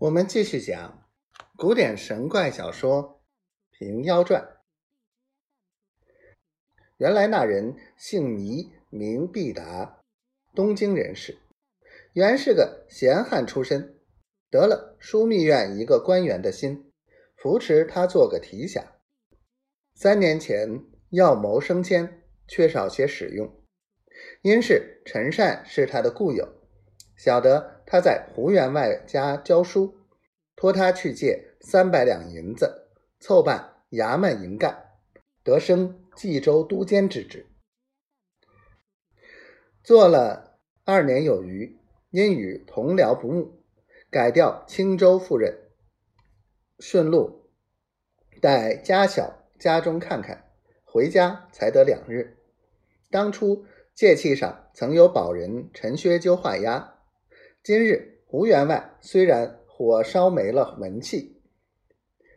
我们继续讲古典神怪小说《平妖传》。原来那人姓倪，名必达，东京人士，原是个闲汉出身，得了枢密院一个官员的心，扶持他做个提辖。三年前要谋升迁，缺少些使用，因是陈善是他的故友，晓得。他在胡员外家教书，托他去借三百两银子，凑办衙门营干，得升冀州都监之职。做了二年有余，因与同僚不睦，改调青州赴任。顺路待家小家中看看，回家才得两日。当初借契上曾有保人陈薛鸠画押。今日胡员外虽然火烧没了门气，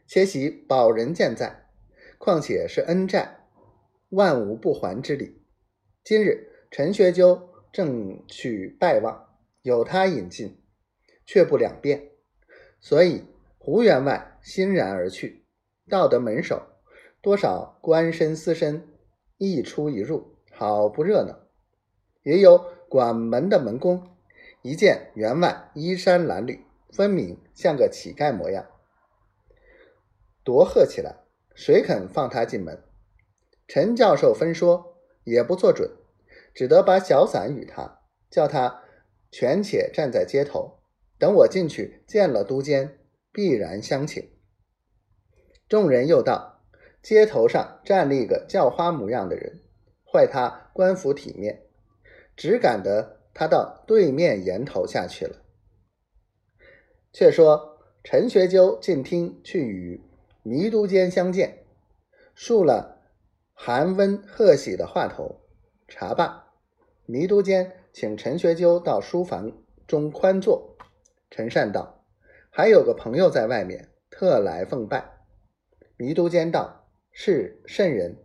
且喜保人健在，况且是恩债，万无不还之理。今日陈学究正去拜望，有他引进，却不两便，所以胡员外欣然而去。到得门首，多少官绅私绅一出一入，好不热闹。也有管门的门工。一见员外衣衫褴褛，分明像个乞丐模样，夺喝起来：“谁肯放他进门？”陈教授分说也不做准，只得把小伞与他，叫他权且站在街头，等我进去见了都监，必然相请。众人又道：“街头上站立个叫花模样的人，坏他官服体面，只赶得。”他到对面檐头下去了。却说陈学究进厅去与弥都监相见，述了寒温贺喜的话头。茶罢，弥都监请陈学究到书房中宽坐。陈善道：“还有个朋友在外面，特来奉拜。”弥都监道：“是甚人？”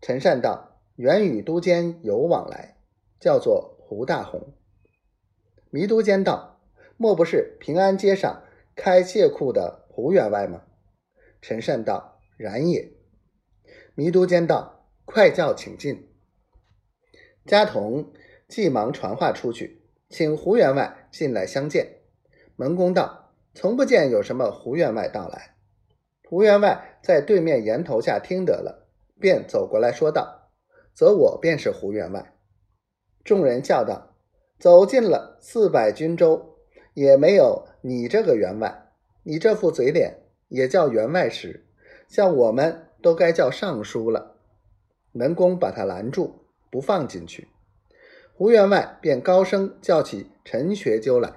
陈善道：“原与都监有往来。”叫做胡大红。弥都监道：“莫不是平安街上开械库的胡员外吗？”陈善道：“然也。”弥都监道：“快叫请进。”家童急忙传话出去，请胡员外进来相见。门公道：“从不见有什么胡员外到来。”胡员外在对面檐头下听得了，便走过来说道：“则我便是胡员外。”众人叫道：“走进了四百军州，也没有你这个员外。你这副嘴脸也叫员外时，像我们都该叫尚书了。”门公把他拦住，不放进去。胡员外便高声叫起陈学究来，